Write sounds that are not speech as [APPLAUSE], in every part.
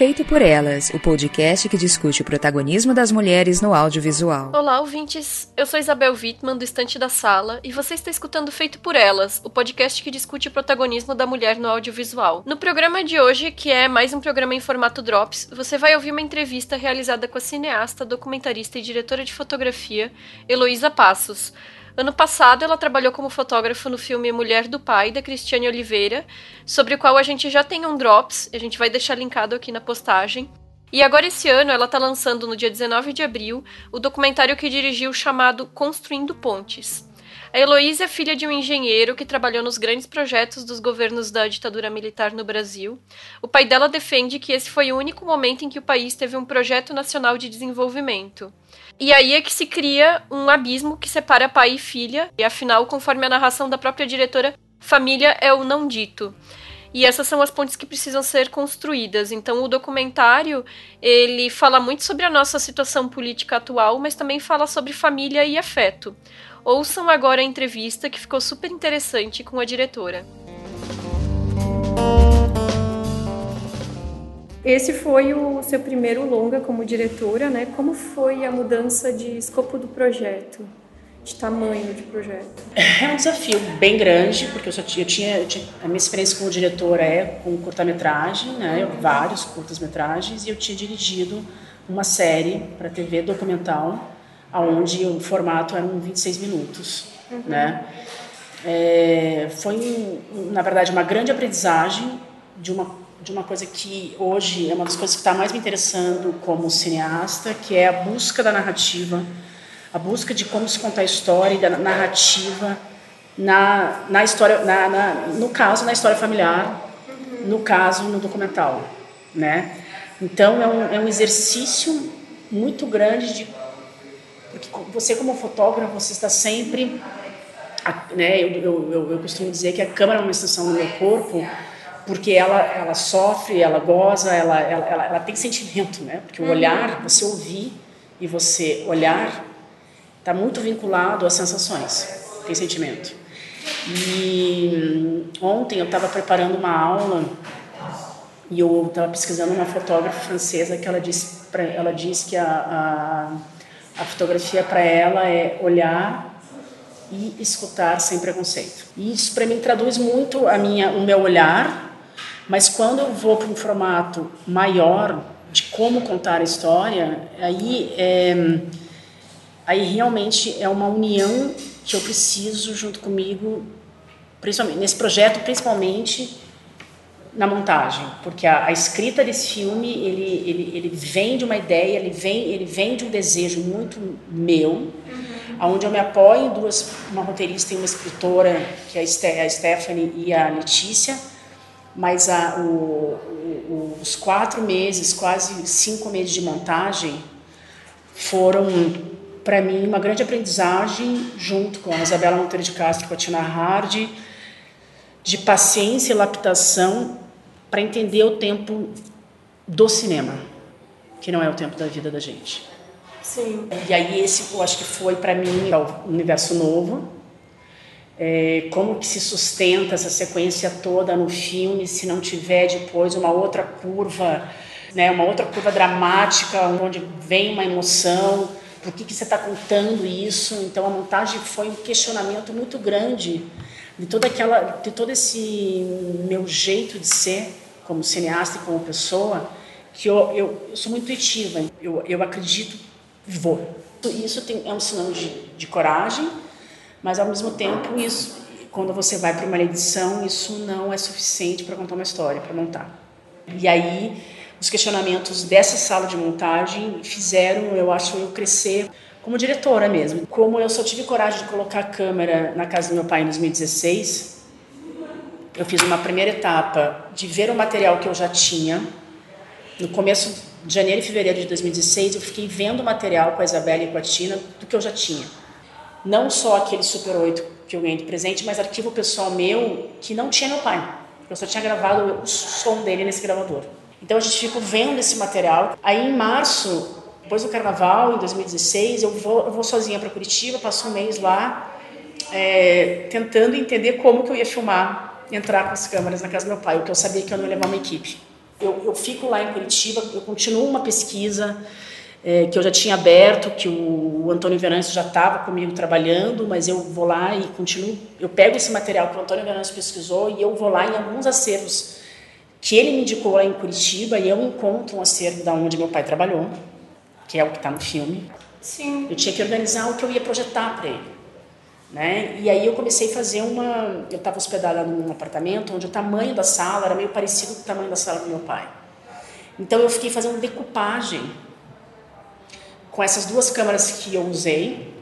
Feito por Elas, o podcast que discute o protagonismo das mulheres no audiovisual. Olá, ouvintes. Eu sou Isabel Wittmann, do Estante da Sala, e você está escutando Feito por Elas, o podcast que discute o protagonismo da mulher no audiovisual. No programa de hoje, que é mais um programa em formato Drops, você vai ouvir uma entrevista realizada com a cineasta, documentarista e diretora de fotografia, Heloísa Passos. Ano passado, ela trabalhou como fotógrafo no filme Mulher do Pai, da Cristiane Oliveira, sobre o qual a gente já tem um Drops, a gente vai deixar linkado aqui na postagem. E agora, esse ano, ela está lançando, no dia 19 de abril, o documentário que dirigiu chamado Construindo Pontes. A Heloísa é filha de um engenheiro que trabalhou nos grandes projetos dos governos da ditadura militar no Brasil. O pai dela defende que esse foi o único momento em que o país teve um projeto nacional de desenvolvimento. E aí é que se cria um abismo que separa pai e filha, e afinal, conforme a narração da própria diretora, família é o não dito. E essas são as pontes que precisam ser construídas. Então, o documentário ele fala muito sobre a nossa situação política atual, mas também fala sobre família e afeto. Ouçam agora a entrevista que ficou super interessante com a diretora. Esse foi o seu primeiro longa como diretora, né? Como foi a mudança de escopo do projeto, de tamanho de projeto? É um desafio bem grande, porque eu, só tinha, eu tinha, eu tinha a minha experiência como diretora é com curta-metragem, né? Vários curtas-metragens e eu tinha dirigido uma série para TV documental aonde o formato eram 26 minutos, uhum. né? É, foi, na verdade, uma grande aprendizagem de uma, de uma coisa que hoje é uma das coisas que está mais me interessando como cineasta, que é a busca da narrativa, a busca de como se contar a história e da narrativa na, na história, na, na, no caso, na história familiar, no caso, no documental, né? Então, é um, é um exercício muito grande de porque você, como fotógrafo, você está sempre. Né, eu, eu, eu costumo dizer que a câmera é uma extensão do meu corpo, porque ela, ela sofre, ela goza, ela, ela, ela, ela tem sentimento, né? Porque o uhum. olhar, você ouvir e você olhar, está muito vinculado às sensações, tem sentimento. E ontem eu estava preparando uma aula e eu estava pesquisando uma fotógrafa francesa que ela disse, pra, ela disse que a, a a fotografia para ela é olhar e escutar sem preconceito. E isso para mim traduz muito a minha, o meu olhar, mas quando eu vou para um formato maior de como contar a história, aí é, aí realmente é uma união que eu preciso junto comigo, principalmente nesse projeto, principalmente na montagem, porque a, a, escrita desse filme ele, ele, ele vem de uma ideia, ele vem ele vem de um desejo muito meu, uhum. onde eu me apoio em duas, uma roteirista e uma escritora que é a Stephanie e a Letícia, mas a, o, o, os quatro meses, quase cinco meses de montagem foram para mim uma grande aprendizagem junto com a Isabela Monteiro de Castro, com a Tina Hardy, de paciência e laptação para entender o tempo do cinema, que não é o tempo da vida da gente. Sim. E aí esse, eu acho que foi para mim o universo novo. É, como que se sustenta essa sequência toda no filme se não tiver depois uma outra curva, né, uma outra curva dramática onde vem uma emoção, por que, que você está contando isso? Então a montagem foi um questionamento muito grande de toda aquela, de todo esse meu jeito de ser como cineasta e como pessoa, que eu, eu, eu sou muito intuitiva, eu, eu acredito e vou. Isso tem, é um sinal de, de coragem, mas ao mesmo tempo isso, quando você vai para uma edição, isso não é suficiente para contar uma história, para montar. E aí os questionamentos dessa sala de montagem fizeram, eu acho, eu crescer como diretora mesmo. Como eu só tive coragem de colocar a câmera na casa do meu pai em 2016, eu fiz uma primeira etapa de ver o material que eu já tinha. No começo de janeiro e fevereiro de 2016, eu fiquei vendo o material com a Isabela e com a Tina do que eu já tinha. Não só aquele Super 8 que eu ganhei de presente, mas arquivo pessoal meu que não tinha meu pai. Eu só tinha gravado o som dele nesse gravador. Então a gente ficou vendo esse material. Aí em março depois do carnaval, em 2016, eu vou, eu vou sozinha para Curitiba, passo um mês lá, é, tentando entender como que eu ia filmar, entrar com as câmeras na casa do meu pai, porque eu sabia que eu não ia levar uma equipe. Eu, eu fico lá em Curitiba, eu continuo uma pesquisa é, que eu já tinha aberto, que o, o Antônio Venâncio já estava comigo trabalhando, mas eu vou lá e continuo. Eu pego esse material que o Antônio Venâncio pesquisou e eu vou lá em alguns acervos que ele me indicou lá em Curitiba e eu encontro um acervo da onde meu pai trabalhou, que é o que está no filme. Sim. Eu tinha que organizar o que eu ia projetar para ele. Né? E aí eu comecei a fazer uma. Eu estava hospedada num apartamento onde o tamanho da sala era meio parecido com o tamanho da sala do meu pai. Então eu fiquei fazendo decupagem com essas duas câmeras que eu usei.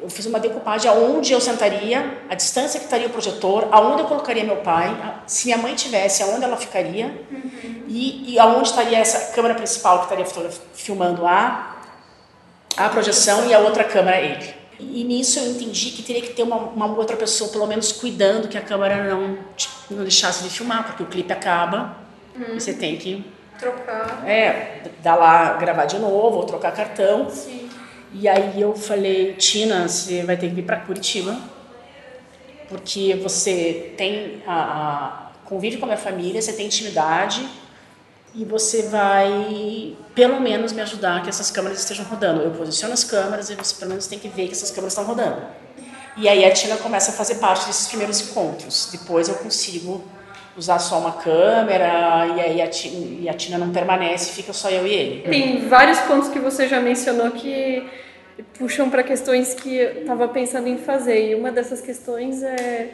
Eu fiz uma decupagem aonde eu sentaria, a distância que estaria o projetor, aonde eu colocaria meu pai, se minha mãe tivesse, aonde ela ficaria, uhum. e, e aonde estaria essa câmera principal que estaria filmando a, a projeção e a outra câmera ele. E nisso eu entendi que teria que ter uma, uma outra pessoa, pelo menos, cuidando que a câmera não, tipo, não deixasse de filmar, porque o clipe acaba uhum. e você tem que trocar. É, dar lá, gravar de novo, ou trocar cartão. Sim. E aí eu falei, Tina, você vai ter que vir para Curitiba, porque você tem a, a, convive com a minha família, você tem intimidade e você vai pelo menos me ajudar que essas câmeras estejam rodando. Eu posiciono as câmeras e você pelo menos tem que ver que essas câmeras estão rodando. E aí a Tina começa a fazer parte desses primeiros encontros. Depois eu consigo usar só uma câmera e aí a Tina, e a Tina não permanece, fica só eu e ele. Tem vários pontos que você já mencionou que puxam para questões que eu estava pensando em fazer e uma dessas questões é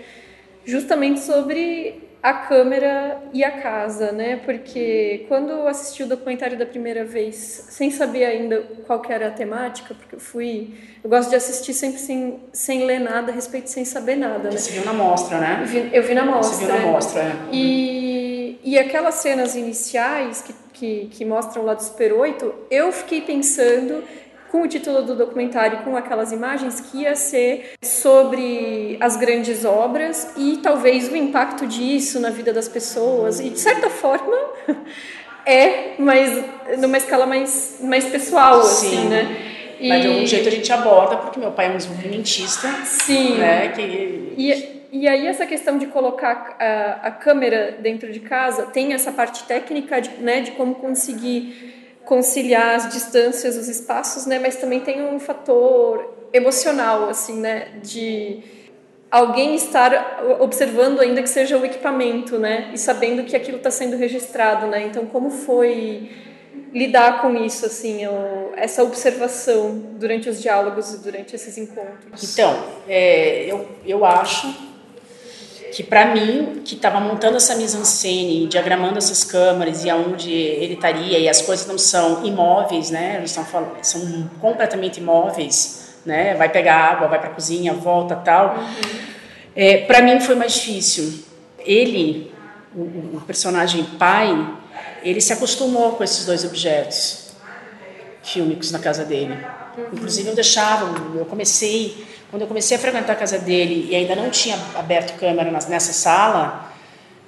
justamente sobre a câmera e a casa, né? Porque quando eu assisti o documentário da primeira vez, sem saber ainda qual que era a temática, porque eu fui, eu gosto de assistir sempre sem, sem ler nada a respeito, sem saber nada, né? Você viu na mostra, né? Eu vi, eu vi na mostra. Você viu na mostra, é. E, e aquelas cenas iniciais que, que, que mostram lá do Super 8, eu fiquei pensando com o título do documentário, com aquelas imagens, que ia ser sobre as grandes obras e talvez o impacto disso na vida das pessoas. E de certa forma [LAUGHS] é, mas numa escala mais, mais pessoal, assim, Sim. assim, né? E... Mas de algum jeito a gente aborda, porque meu pai é um desenvolvimentista. Sim. Né, que... E, e aí essa questão de colocar a, a câmera dentro de casa tem essa parte técnica de, né, de como conseguir conciliar as distâncias, os espaços, né? Mas também tem um fator emocional, assim, né? De alguém estar observando ainda que seja o equipamento, né? E sabendo que aquilo está sendo registrado, né? Então, como foi lidar com isso, assim, essa observação durante os diálogos e durante esses encontros? Então, é, eu, eu acho que para mim, que estava montando essa mise-en-scène, diagramando essas câmaras e aonde ele estaria, e as coisas não são imóveis, né? Eles são, são completamente imóveis, né? Vai pegar água, vai para a cozinha, volta, tal. Uhum. É, para mim foi mais difícil. Ele, o, o personagem pai, ele se acostumou com esses dois objetos fílmicos na casa dele. Inclusive eu deixava, eu comecei quando eu comecei a frequentar a casa dele e ainda não tinha aberto câmera nessa sala,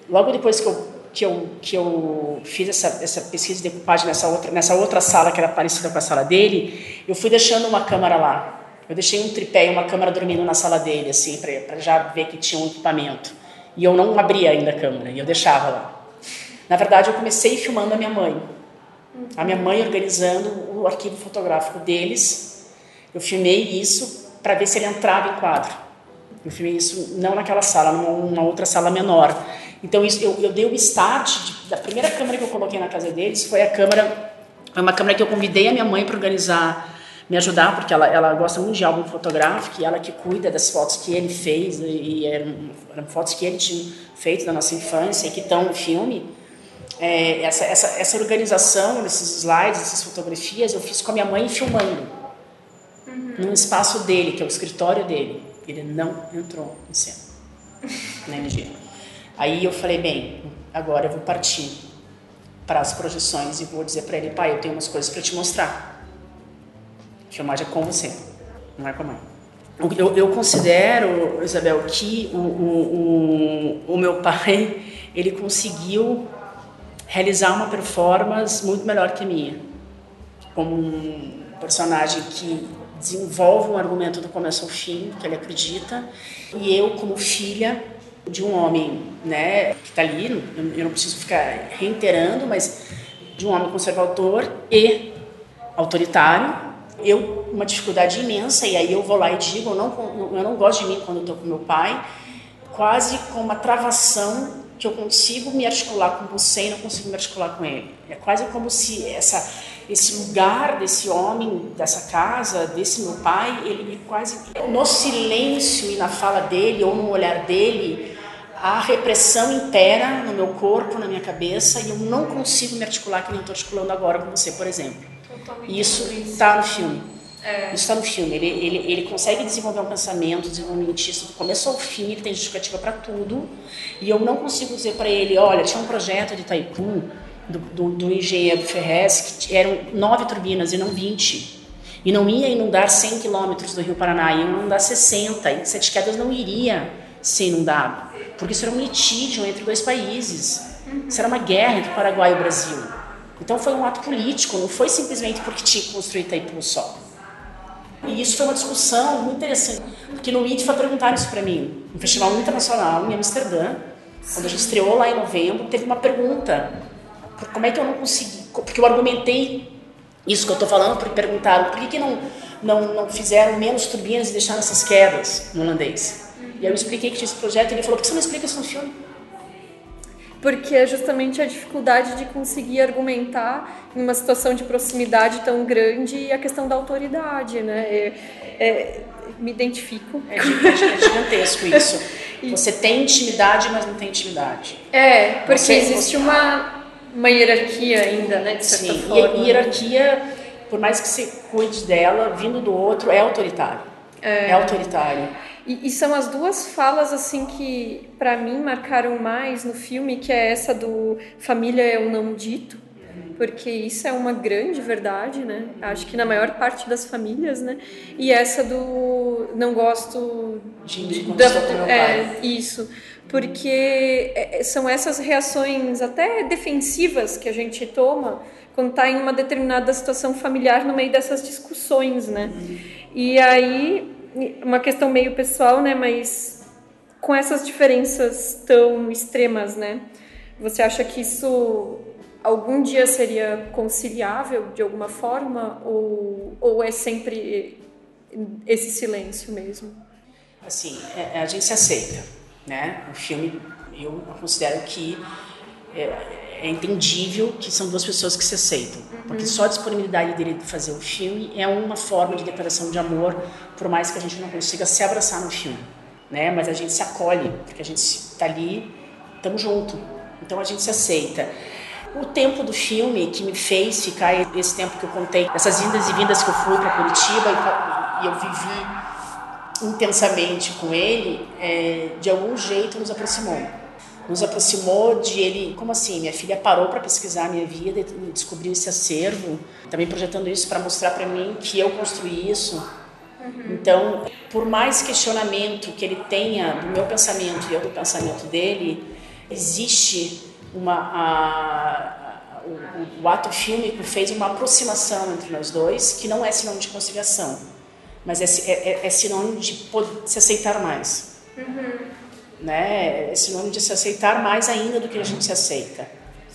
logo depois que eu, que eu, que eu fiz essa, essa pesquisa de decupagem nessa outra, nessa outra sala que era parecida com a sala dele, eu fui deixando uma câmera lá. Eu deixei um tripé e uma câmera dormindo na sala dele, assim, para já ver que tinha um equipamento. E eu não abria ainda a câmera, e eu deixava lá. Na verdade, eu comecei filmando a minha mãe. A minha mãe organizando o arquivo fotográfico deles. Eu filmei isso para ver se ele entrava em quadro. Eu filmei isso não naquela sala, numa outra sala menor. Então isso, eu, eu dei o start de, da primeira câmera que eu coloquei na casa deles foi a câmera, foi uma câmera que eu convidei a minha mãe para organizar, me ajudar porque ela, ela gosta muito de álbum fotográfico e ela que cuida das fotos que ele fez e eram, eram fotos que ele tinha feito da nossa infância e que estão no filme. É, essa, essa, essa organização desses slides, dessas fotografias, eu fiz com a minha mãe filmando num espaço dele, que é o escritório dele. Ele não entrou em cena naquele dia. Aí eu falei, bem, agora eu vou partir para as projeções e vou dizer para ele, pai, eu tenho umas coisas para te mostrar. Filmagem é com você, não é com a mãe. Eu, eu considero, Isabel, que o, o, o, o meu pai, ele conseguiu realizar uma performance muito melhor que a minha. Como um personagem que desenvolve um argumento do começo ao fim, que ele acredita, e eu, como filha, de um homem, né, que está ali, eu não preciso ficar reiterando, mas de um homem conservador e autoritário. Eu uma dificuldade imensa e aí eu vou lá e digo, eu não eu não gosto de mim quando estou com meu pai, quase com uma travação que eu consigo me articular com você e não consigo me articular com ele. É quase como se essa esse lugar desse homem, dessa casa, desse meu pai, ele quase no silêncio e na fala dele ou no olhar dele, a repressão impera no meu corpo, na minha cabeça, e eu não consigo me articular que nem estou articulando agora com você, por exemplo. Isso está no filme. É. Isso está no filme. Ele, ele, ele consegue desenvolver um pensamento desenvolvimentista do começo ao fim, ele tem justificativa para tudo. E eu não consigo dizer para ele: olha, tinha um projeto de Taipu, do, do, do engenheiro Ferrez, que eram nove turbinas e não 20. E não ia inundar 100 quilômetros do Rio Paraná, ia inundar 60. E Sete Quedas não iria ser inundado, porque isso era um litígio entre dois países. Isso era uma guerra entre o Paraguai e o Brasil. Então foi um ato político, não foi simplesmente porque tinha que construir Itaipu só. E isso foi uma discussão muito interessante, porque no ITFA perguntaram isso para mim, no Festival Internacional em Amsterdã, quando a gente estreou lá em novembro, teve uma pergunta, como é que eu não consegui, porque eu argumentei isso que eu estou falando, porque perguntaram por que, que não, não, não fizeram menos turbinas e deixaram essas quedas no holandês. E aí eu expliquei que tinha esse projeto e ele falou, por que você não explica isso no filme? porque é justamente a dificuldade de conseguir argumentar em uma situação de proximidade tão grande e a questão da autoridade, né? É, é, me identifico. É, é gigantesco isso. [LAUGHS] Você tem intimidade, mas não tem intimidade. É, porque você, existe você... uma, uma hierarquia ainda, né? De certa Sim, forma. e hierarquia, por mais que você cuide dela, vindo do outro, é autoritário. É, é autoritário. E, e, são as duas falas assim que para mim marcaram mais no filme, que é essa do família é o não dito, porque isso é uma grande verdade, né? Acho que na maior parte das famílias, né? E essa do não gosto de, de da, é, isso, porque é, é, são essas reações até defensivas que a gente toma quando está em uma determinada situação familiar no meio dessas discussões, né? E aí uma questão meio pessoal, né? Mas com essas diferenças tão extremas, né? Você acha que isso algum dia seria conciliável de alguma forma ou, ou é sempre esse silêncio mesmo? Assim, é, a gente se aceita, né? O filme eu considero que é, é entendível que são duas pessoas que se aceitam, uhum. porque só a disponibilidade dele de fazer o filme é uma forma de declaração de amor, por mais que a gente não consiga se abraçar no filme, né? Mas a gente se acolhe, porque a gente está ali, estamos junto, então a gente se aceita. O tempo do filme que me fez ficar esse tempo que eu contei, essas indas e vindas que eu fui para Curitiba e, eu vivi intensamente com ele, é, de algum jeito nos aproximou nos aproximou de ele. Como assim? Minha filha parou para pesquisar a minha vida e descobriu esse acervo, também projetando isso para mostrar para mim que eu construí isso. Uhum. Então, por mais questionamento que ele tenha do meu pensamento e eu do pensamento dele, existe uma. A, o, o, ato fílmico fez uma aproximação entre nós dois, que não é sinônimo de conciliação, mas é, é, é sinônimo de se aceitar mais. Uhum né? Esse nome de se aceitar mais ainda do que a gente se aceita,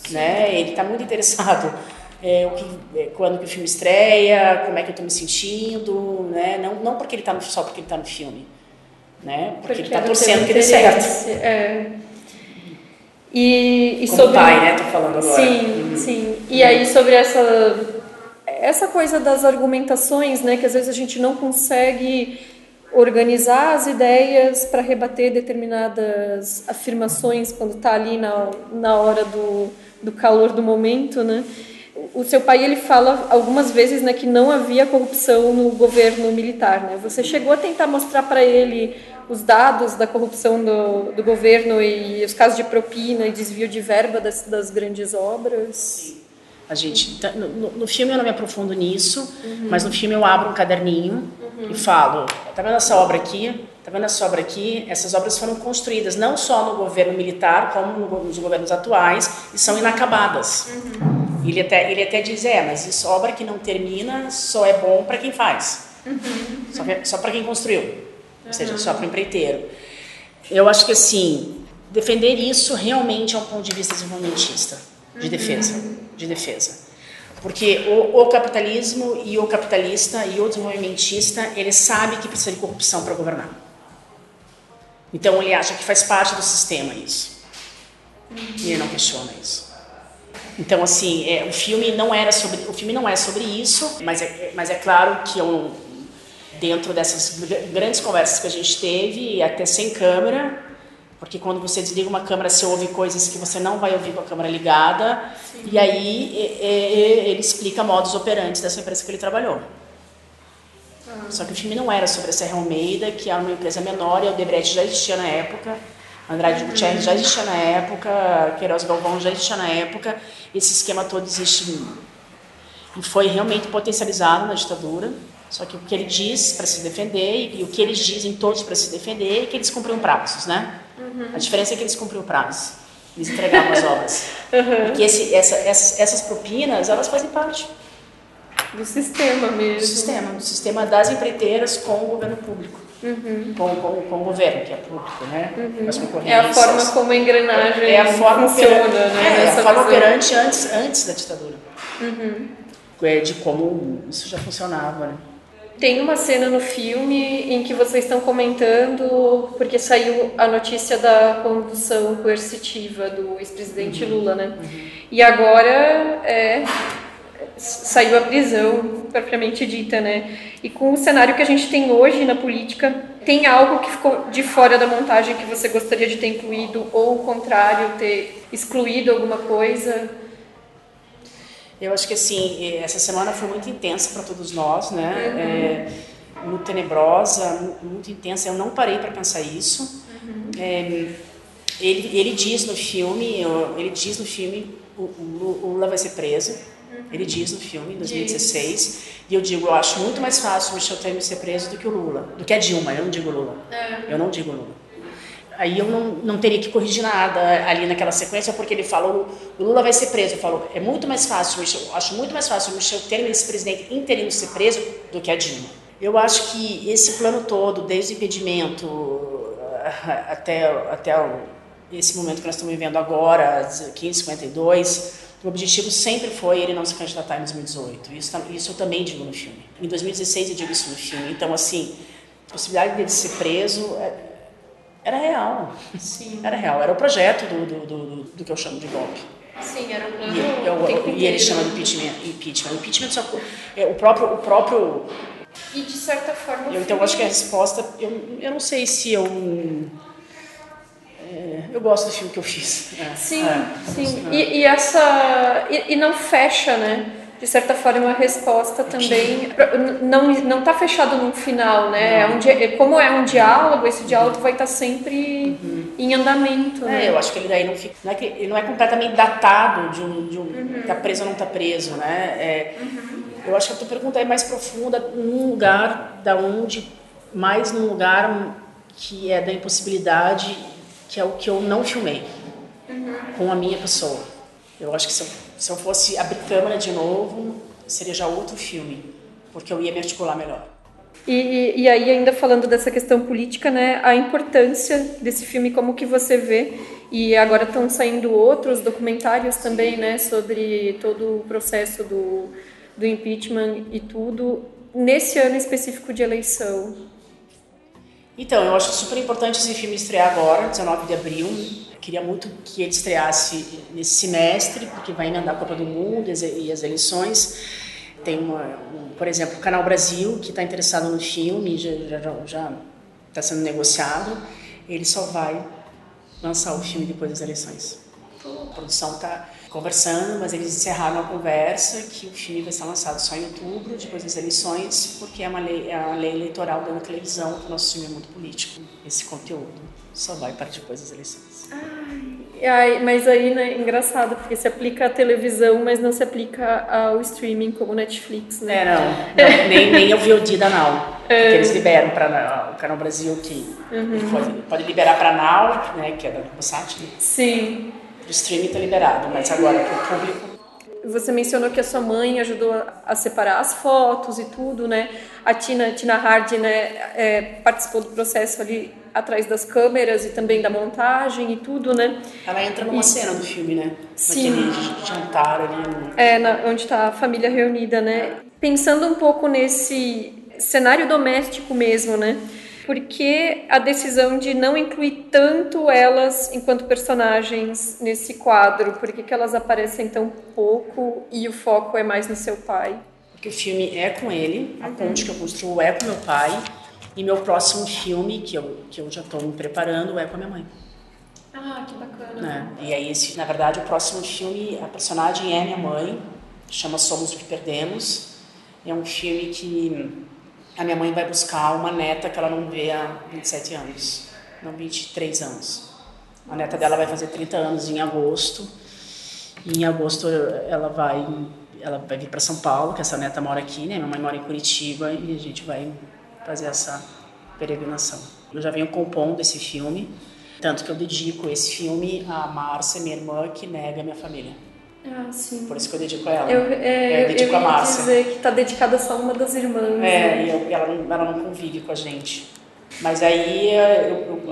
né? Ele está muito interessado [LAUGHS] é, o que, é, quando que o filme estreia, como é que eu estou me sentindo, né? Não, não porque ele está só porque ele está no filme, né? Porque, porque ele está torcendo que dê certo. É. E, e Como sobre pai, né? Tô falando agora. Sim, uhum. sim. E uhum. aí sobre essa essa coisa das argumentações, né? Que às vezes a gente não consegue organizar as ideias para rebater determinadas afirmações quando está ali na, na hora do, do calor do momento, né? O seu pai ele fala algumas vezes né, que não havia corrupção no governo militar. Né? Você chegou a tentar mostrar para ele os dados da corrupção do, do governo e os casos de propina e desvio de verba das, das grandes obras? A gente, tá, no, no, filme eu não me aprofundo nisso, uhum. mas no filme eu abro um caderninho uhum. e falo, tá vendo essa obra aqui? Tá vendo essa obra aqui? Essas obras foram construídas não só no governo militar, como nos governos atuais, e são inacabadas. Uhum. Ele, até, ele até diz, é, mas isso obra que não termina só é bom para quem faz. Uhum. Só, só para quem construiu, ou seja, só para o empreiteiro. Eu acho que assim, defender isso realmente é um ponto de vista desenvolvimentista, de defesa, de defesa. Porque o, o, capitalismo e o capitalista e o desenvolvimentista, ele sabe que precisa de corrupção para governar. Então ele acha que faz parte do sistema isso. E ele não questiona isso. Então assim, é, o filme não era sobre, o filme não é sobre isso, mas é, mas é claro que eu, dentro dessas grandes conversas que a gente teve, até sem câmera, porque quando você desliga uma câmera, você ouve coisas que você não vai ouvir com a câmera ligada. Sim. E aí ele explica modos operantes dessa empresa que ele trabalhou. Uhum. Só que o filme não era sobre a Serra Almeida, que era uma empresa menor, e o Debrecht já existia na época. Andrade uhum. Gutierrez já existia na época, Queiroz Galvão já existia na época. Esse esquema todo existe e foi realmente potencializado na ditadura. Só que o que ele diz para se defender e o que eles dizem todos para se defender é que eles cumpriam prazos, né? Uhum. A diferença é que eles cumpriam o prazo. Eles entregavam as obras. Uhum. Porque esse, essa, essas, essas propinas, elas fazem parte. Do sistema mesmo. Do sistema. Do sistema das empreiteiras com o governo público. Uhum. Com, com, com o governo, que é público, né? Uhum. É a forma como a engrenagem é, a forma funciona, operante, né? É, a forma operante antes, antes da ditadura. Uhum. É de como isso já funcionava, né? Tem uma cena no filme em que vocês estão comentando, porque saiu a notícia da condução coercitiva do ex-presidente uhum. Lula, né? Uhum. E agora é, saiu a prisão, propriamente dita, né? E com o cenário que a gente tem hoje na política, tem algo que ficou de fora da montagem que você gostaria de ter incluído, ou o contrário, ter excluído alguma coisa? Eu acho que assim, essa semana foi muito intensa para todos nós, né? Uhum. É, muito tenebrosa, muito intensa. Eu não parei para pensar isso. Uhum. É, ele, ele diz no filme, ele diz no filme, o, Lula vai ser preso. Uhum. Ele diz no filme, em 2016. Diz. E eu digo, eu acho muito mais fácil o Michel Temer ser preso do que o Lula, do que a Dilma. Eu não digo Lula. É. Eu não digo Lula aí eu não, não teria que corrigir nada ali naquela sequência, porque ele falou, o Lula vai ser preso. Eu falo, é muito mais fácil, Michel, acho muito mais fácil o Michel Temer, esse presidente interino, ser preso do que a Dilma. Eu acho que esse plano todo, desde o impedimento eh, até, até esse momento que nós estamos vivendo agora, 1552, o objetivo sempre foi ele não se candidatar em 2018. Isso, isso eu também digo no filme. Em 2016 eu digo isso no filme. Então, assim, a possibilidade dele ser preso é, era real. Sim. Era real. Era o projeto do, do, do, do que eu chamo de golpe. Sim, era um plano. E, eu, e ele chama de impeachment. impeachment. Impeachment só, é, o próprio, o próprio. E de certa forma. Eu, então eu acho que a resposta, eu, eu não sei se eu é, eu gosto do filme que eu fiz. É, sim, é, sim. E, e, essa e, e não fecha, né? De certa forma, a resposta também não não está fechado num final, né? É um, é, como é um diálogo, esse diálogo vai estar tá sempre uhum. em andamento. É, né? eu acho que ele daí não fica, não é que não é completamente datado de um, de um uhum. tá preso ou não está preso, né? É, uhum. Eu acho que a tua pergunta é mais profunda num lugar da onde mais num lugar que é da impossibilidade, que é o que eu não filmei uhum. com a minha pessoa. Eu acho que eu se eu fosse abrir câmera de novo, seria já outro filme, porque eu ia me articular melhor. E, e, aí, ainda falando dessa questão política, né, a importância desse filme, como que você vê, e agora estão saindo outros documentários também, né, sobre todo o processo do, do impeachment e tudo, nesse ano específico de eleição. Então, eu acho super importante esse filme estrear agora, 19 de abril, queria muito que ele estreasse nesse semestre, porque vai emendar a Copa do Mundo e as eleições. Tem, uma, um, por exemplo, o Canal Brasil, que está interessado no filme, já está sendo negociado. Ele só vai lançar o filme depois das eleições. A produção está conversando, mas eles encerraram a conversa que o filme vai ser lançado só em outubro, depois das eleições, porque é uma lei, é uma lei eleitoral da televisão, que o nosso filme é muito político. Esse conteúdo só vai para depois das eleições. Ai, mas aí, né, engraçado, porque se aplica à televisão, mas não se aplica ao streaming como Netflix, né? É, não. não nem, nem o VOD da Now. É. Que eles liberam para o Canal Brasil, que uhum. pode, pode liberar para Now, né, que é da Sat. Né? Sim. O streaming está liberado, mas agora para o público você mencionou que a sua mãe ajudou a separar as fotos e tudo, né? A Tina, Tina Hardy, né, é, participou do processo ali atrás das câmeras e também da montagem e tudo, né? Ela entra numa e... cena do filme, né? Sim. Naquele jantar ali. É, na, onde está a família reunida, né? Pensando um pouco nesse cenário doméstico mesmo, né? Por que a decisão de não incluir tanto elas enquanto personagens nesse quadro? Por que, que elas aparecem tão pouco e o foco é mais no seu pai? Porque o filme é com ele, a uhum. ponte que eu construo é com meu pai, e meu próximo filme, que eu, que eu já estou me preparando, é com a minha mãe. Ah, que bacana. Né? E aí, esse, na verdade, o próximo filme, a personagem é minha mãe, chama Somos o que Perdemos. É um filme que a minha mãe vai buscar uma neta que ela não vê há 27 anos, não 23 anos. A neta dela vai fazer 30 anos em agosto. E em agosto ela vai ela vai vir para São Paulo, que essa neta mora aqui, né? Minha mãe mora em Curitiba e a gente vai fazer essa peregrinação. Eu já venho compondo esse filme, tanto que eu dedico esse filme à Márcia, minha irmã, que nega minha família. Ah, sim. Por isso que eu dedico a ela. Eu, é, eu dedico eu a Márcia. dizer que está dedicada só uma das irmãs. É, né? e, eu, ela, ela não convive com a gente. Mas aí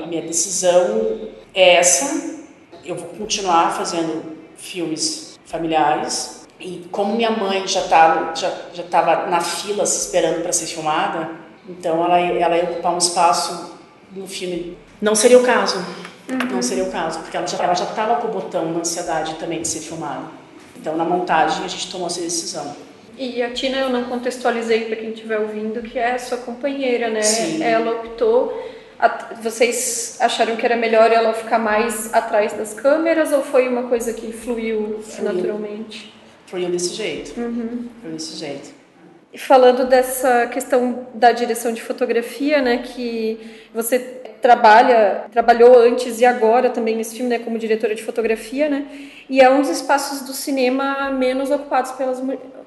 a minha decisão é essa. Eu vou continuar fazendo filmes familiares. E como minha mãe já tá, já já estava na fila se esperando para ser filmada, então ela ela ia ocupar um espaço no filme. Não seria o caso. Uhum. Não seria o caso, porque ela já ela já estava com o botão na ansiedade também de ser filmada. Então, na montagem, a gente tomou essa decisão. E a Tina, eu não contextualizei para quem estiver ouvindo, que é a sua companheira, né? Sim. Ela optou. Vocês acharam que era melhor ela ficar mais atrás das câmeras ou foi uma coisa que fluiu, fluiu. naturalmente? Fluiu desse jeito. Uhum. Fluiu desse jeito. Falando dessa questão da direção de fotografia, né, que você trabalha, trabalhou antes e agora também nesse filme, né, como diretora de fotografia, né? E é um dos espaços do cinema menos ocupados pelas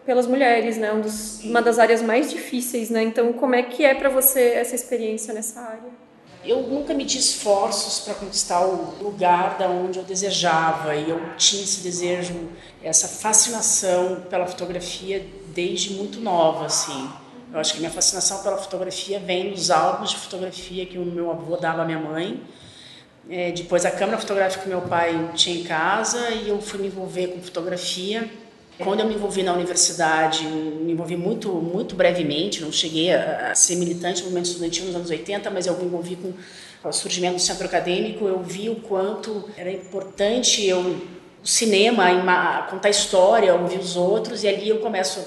pelas mulheres, né? Um dos, uma das áreas mais difíceis, né? Então, como é que é para você essa experiência nessa área? Eu nunca medi esforços para conquistar o lugar da onde eu desejava e eu tinha esse desejo, essa fascinação pela fotografia desde muito nova, assim. Eu acho que minha fascinação pela fotografia vem dos álbuns de fotografia que o meu avô dava à minha mãe. É, depois a câmera fotográfica que meu pai tinha em casa e eu fui me envolver com fotografia. Quando eu me envolvi na universidade, me envolvi muito, muito brevemente, não cheguei a, ser militante no movimento estudantil nos anos 80, mas eu me envolvi com o surgimento do centro acadêmico, eu vi o quanto era importante eu o cinema, contar história, ouvir os outros, e ali eu começo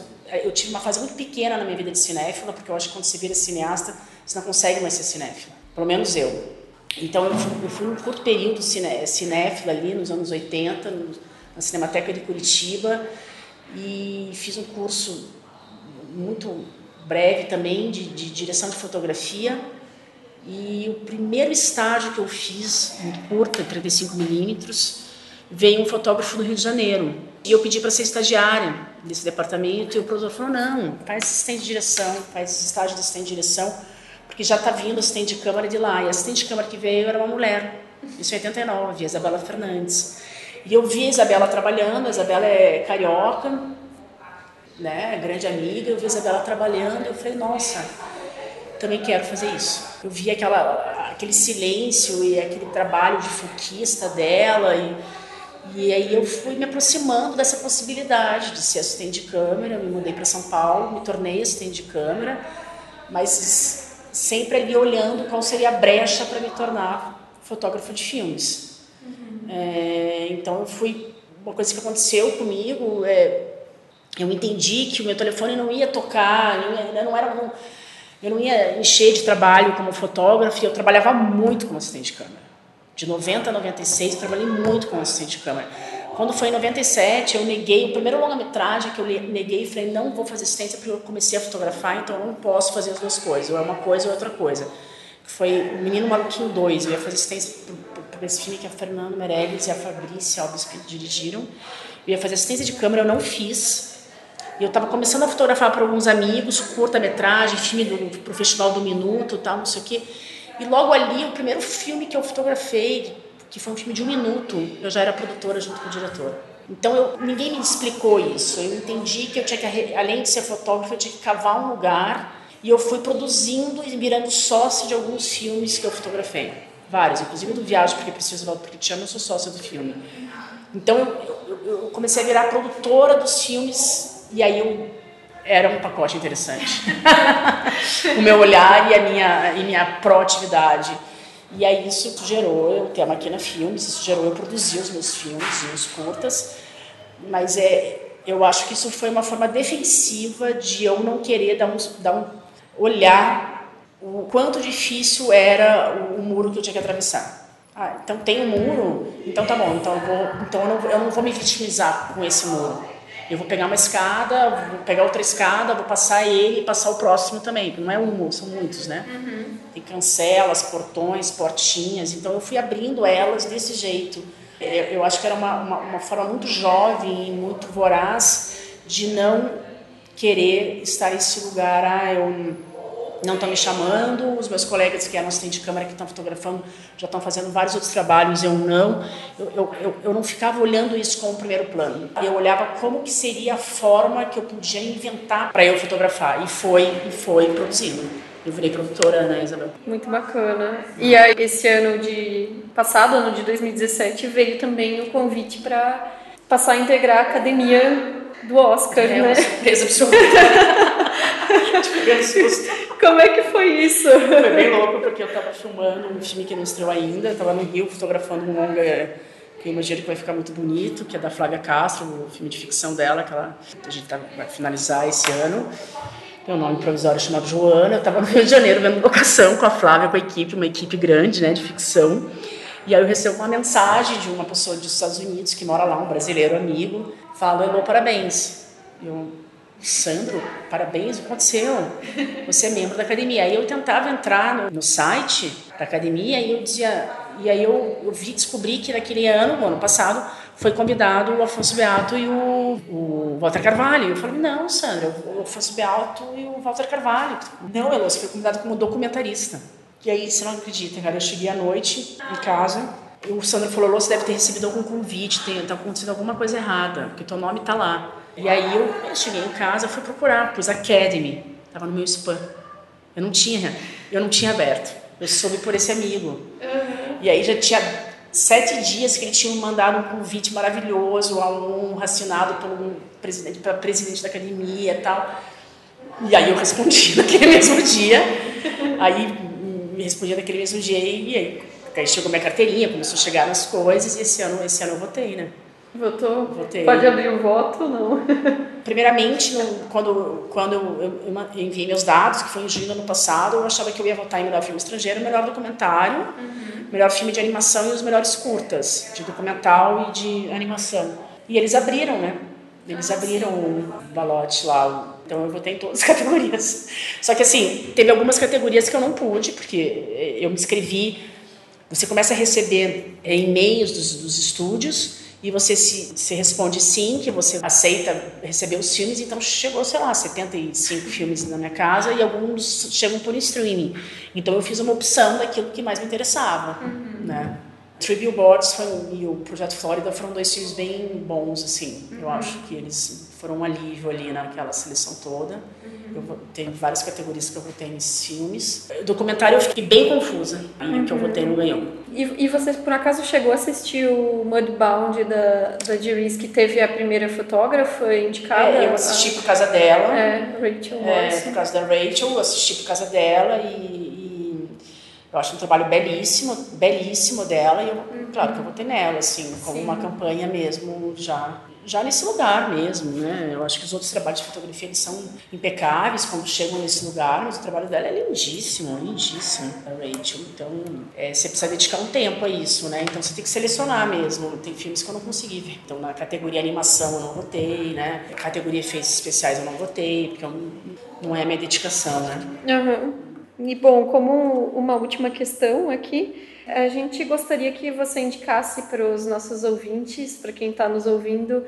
eu tive uma fase muito pequena na minha vida de cinéfila, porque eu acho que quando você vira cineasta, você não consegue mais ser cinéfila. Pelo menos eu. Então eu fui, eu fui um curto período ciné, cinéfila ali, nos anos 80, no, na Cinemateca de Curitiba, e fiz um curso muito breve também de, de direção de fotografia. E o primeiro estágio que eu fiz, muito curto, 35 milímetros, veio um fotógrafo do Rio de Janeiro. E eu pedi para ser estagiária desse departamento e o produtor falou: não, faz assistente de direção, faz estágio de assistente de direção, porque já está vindo assistente de câmara de lá. E a assistente de câmara que veio era uma mulher, isso em 89, a Isabela Fernandes. E eu vi a Isabela trabalhando, a Isabela é carioca, né, grande amiga, eu vi a Isabela trabalhando e eu falei: nossa, também quero fazer isso. Eu vi aquela, aquele silêncio e aquele trabalho de foquista dela e e aí eu fui me aproximando dessa possibilidade de ser assistente de câmera, me mudei para São Paulo, me tornei assistente de câmera, mas sempre ali olhando qual seria a brecha para me tornar fotógrafo de filmes. É, então eu fui uma coisa que aconteceu comigo, é, eu entendi que o meu telefone não ia tocar, não, ia, não era um, eu não ia encher de trabalho como fotógrafo, eu trabalhava muito como assistente de câmera. De 90 a 96, eu trabalhei muito com assistente de câmera. Quando foi em 97, eu neguei, o primeiro longa-metragem que eu neguei e falei, não vou fazer assistência porque eu comecei a fotografar, então eu não posso fazer as duas coisas, ou é uma coisa ou é outra coisa. Foi o Menino Maluquinho 2, eu ia fazer assistência para esse filme que a Fernando Meirelles e a Fabrícia Alves dirigiram. Eu ia fazer assistência de câmera, eu não fiz. E eu estava começando a fotografar para alguns amigos, curta-metragem, filme para o Festival do Minuto, tal, não sei o quê. E logo ali, o primeiro filme que eu fotografei, que foi um filme de um minuto, eu já era produtora junto com o diretor. Então eu, ninguém me explicou isso. Eu entendi que eu tinha que, além de ser fotógrafa, eu tinha que cavar um lugar e eu fui produzindo e virando sócia de alguns filmes que eu fotografei. Vários, inclusive do Viagem, porque Preciso Volta porque te amo, eu sou sócia do filme. Então eu, eu, eu comecei a virar produtora dos filmes e aí eu era um pacote interessante. [LAUGHS] o meu olhar e a minha, e minha proatividade. E aí isso gerou eu ter a Maquina Filmes, isso gerou eu produzir os meus filmes e os curtas. Mas é, eu acho que isso foi uma forma defensiva de eu não querer dar um, dar um olhar o quanto difícil era o, o muro que eu tinha que atravessar. Ah, então tem um muro, então tá bom, então eu, vou, então eu, não, eu não vou me vitimizar com esse muro. Eu vou pegar uma escada, vou pegar outra escada, vou passar ele e passar o próximo também. Não é um, são muitos, né? Uhum. Tem cancelas, portões, portinhas. Então eu fui abrindo elas desse jeito. Eu, eu acho que era uma, uma, uma forma muito jovem e muito voraz de não querer estar nesse lugar. Ah, eu não estão me chamando, os meus colegas que eram assistentes de câmera que estão fotografando já estão fazendo vários outros trabalhos, eu não. Eu, eu, eu, eu não ficava olhando isso como primeiro plano. Eu olhava como que seria a forma que eu podia inventar para eu fotografar. E foi, e foi produzindo. Eu virei produtora, né, Isabel? Muito bacana. E aí, esse ano de passado, ano de 2017, veio também o convite para passar a integrar a academia do Oscar, é, né? Uma surpresa [LAUGHS] absoluta. [LAUGHS] tipo, Como é que foi isso? Foi bem louco, porque eu estava filmando um filme que não estreou ainda, estava no Rio fotografando um longa que eu imagino que vai ficar muito bonito, que é da Flávia Castro, o filme de ficção dela, que ela, a gente tá, vai finalizar esse ano. Tem um nome provisório chamado Joana. Eu estava no Rio de Janeiro vendo locação com a Flávia, com a equipe, uma equipe grande né, de ficção. E aí eu recebo uma mensagem de uma pessoa dos Estados Unidos que mora lá, um brasileiro amigo, fala, Elô, parabéns. Eu, Sandro, parabéns, aconteceu? Você é membro da academia. Aí eu tentava entrar no, no site da academia e eu dizia, e aí eu, eu vi, descobri que naquele ano, no ano passado, foi convidado o Afonso Beato e o, o Walter Carvalho. Eu falei, não, Sandra, o Afonso Beato e o Walter Carvalho. Não, Elô, você foi convidado como documentarista. E aí, você não acredita, cara, eu cheguei à noite em casa, e o Sandro falou, você deve ter recebido algum convite, tem, tá acontecendo alguma coisa errada, porque teu nome tá lá. E aí eu, cheguei em casa, fui procurar, pus Academy, tava no meu spam. Eu não tinha, eu não tinha aberto. Eu soube por esse amigo. Uhum. E aí já tinha sete dias que ele tinha mandado um convite maravilhoso um racionado pelo presidente, presidente da academia e tal. E aí eu respondi [LAUGHS] naquele mesmo dia. Aí me respondia naquele mesmo dia e aí, aí chegou minha carteirinha, começou a chegar as coisas e esse ano, esse ano eu votei, né? Votou? Votei. Pode abrir o voto ou não? [LAUGHS] Primeiramente, no, quando, quando eu, eu, enviei meus dados, que foi em junho do ano passado, eu achava que eu ia votar em melhor filme estrangeiro, melhor documentário, uhum. melhor filme de animação e os melhores curtas, de documental e de animação. E eles abriram, né? Eles abriram o balote lá, então eu votei em todas as [LAUGHS] categorias. Só que assim, teve algumas categorias que eu não pude, porque eu me inscrevi. Você começa a receber é, e-mails dos, dos estúdios e você se, se responde sim, que você aceita receber os filmes. Então chegou, sei lá, 75 filmes na minha casa e alguns chegam por streaming. Então eu fiz uma opção daquilo que mais me interessava, uhum. né? Three Billboards foi, e o Projeto Flórida foram dois filmes bem bons, assim. Uhum. Eu acho que eles foram um alívio ali naquela seleção toda. Uhum. Eu tenho várias categorias que eu votei nesses filmes. Documentário eu fiquei bem confusa, uhum. que eu votei no ganhou. E, e você, por acaso, chegou a assistir o Mudbound da, da Jiris, que teve a primeira fotógrafa indicada? É, eu assisti por causa dela. É, Rachel É, por causa da Rachel, eu assisti por causa dela e eu acho um trabalho belíssimo, belíssimo dela e eu, uhum. claro que eu votei nela, assim, como Sim. uma campanha mesmo já já nesse lugar mesmo, né? Eu acho que os outros trabalhos de fotografia eles são impecáveis quando chegam nesse lugar, mas o trabalho dela é lindíssimo, lindíssimo, a Rachel. Então, é, você precisa dedicar um tempo a isso, né? Então, você tem que selecionar mesmo. Tem filmes que eu não consegui ver. Então, na categoria animação eu não votei, né? Na categoria efeitos especiais eu não votei, porque eu, não é a minha dedicação, né? Uhum. E bom, como uma última questão aqui, a gente gostaria que você indicasse para os nossos ouvintes, para quem está nos ouvindo,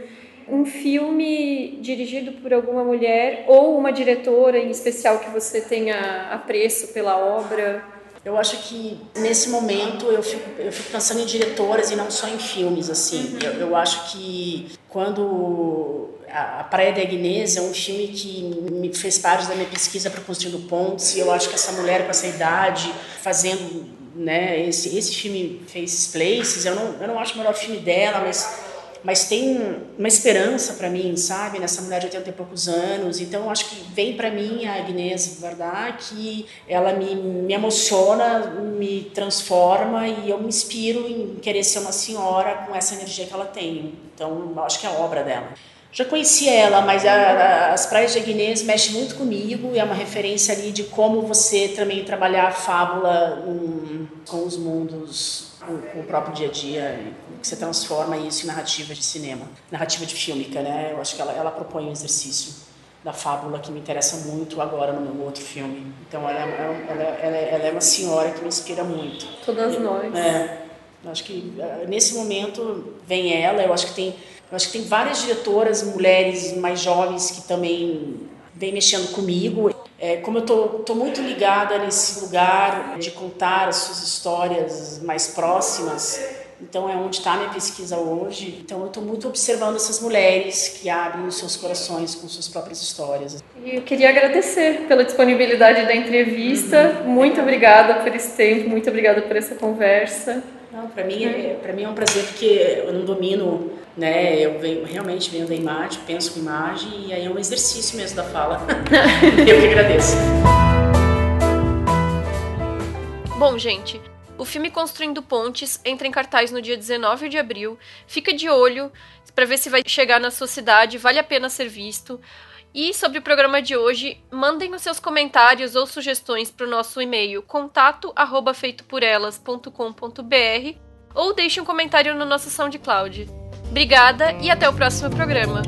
um filme dirigido por alguma mulher ou uma diretora em especial que você tenha apreço pela obra. Eu acho que nesse momento eu fico, eu fico pensando em diretoras e não só em filmes, assim. Uhum. Eu, eu acho que quando a Praia da Agnês é um filme que me fez parte da minha pesquisa para Construindo Pontes e eu acho que essa mulher com essa idade fazendo né esse esse filme Faces Places eu não eu não acho o melhor filme dela mas mas tem uma esperança para mim, sabe, nessa mulher de 80 e poucos anos. Então, acho que vem para mim a Agnès Varda, que ela me, me emociona, me transforma e eu me inspiro em querer ser uma senhora com essa energia que ela tem. Então, acho que é a obra dela. Já conhecia ela, mas a, a, as praias de Agnès mexem muito comigo e é uma referência ali de como você também trabalhar a fábula com os mundos com, o próprio dia a dia, que você transforma isso em narrativa de cinema, narrativa de fílmica, né? Eu acho que ela, ela propõe um exercício da fábula que me interessa muito agora no meu outro filme. Então ela, é, ela, ela, ela é uma senhora que me inspira muito. Todas nós. É. Eu acho que nesse momento vem ela. Eu acho que tem, eu acho que tem várias diretoras, mulheres mais jovens que também vem mexendo comigo. É, como eu tô, tô muito ligada nesse lugar de contar as suas histórias mais próximas, então é onde está a minha pesquisa hoje. Então eu estou muito observando essas mulheres que abrem os seus corações com suas próprias histórias. E eu queria agradecer pela disponibilidade da entrevista. Uhum. Muito obrigada por esse tempo, muito obrigada por essa conversa. Não, para mim, é, para mim é um prazer porque eu não domino, né? Eu venho, realmente venho da imagem, penso com imagem e aí é um exercício mesmo da fala. [LAUGHS] eu que agradeço. Bom, gente, o filme Construindo Pontes entra em cartaz no dia 19 de abril. Fica de olho para ver se vai chegar na sua cidade, vale a pena ser visto. E sobre o programa de hoje, mandem os seus comentários ou sugestões para o nosso e-mail contato@feitoporelas.com.br ou deixe um comentário no nosso SoundCloud. Obrigada e até o próximo programa.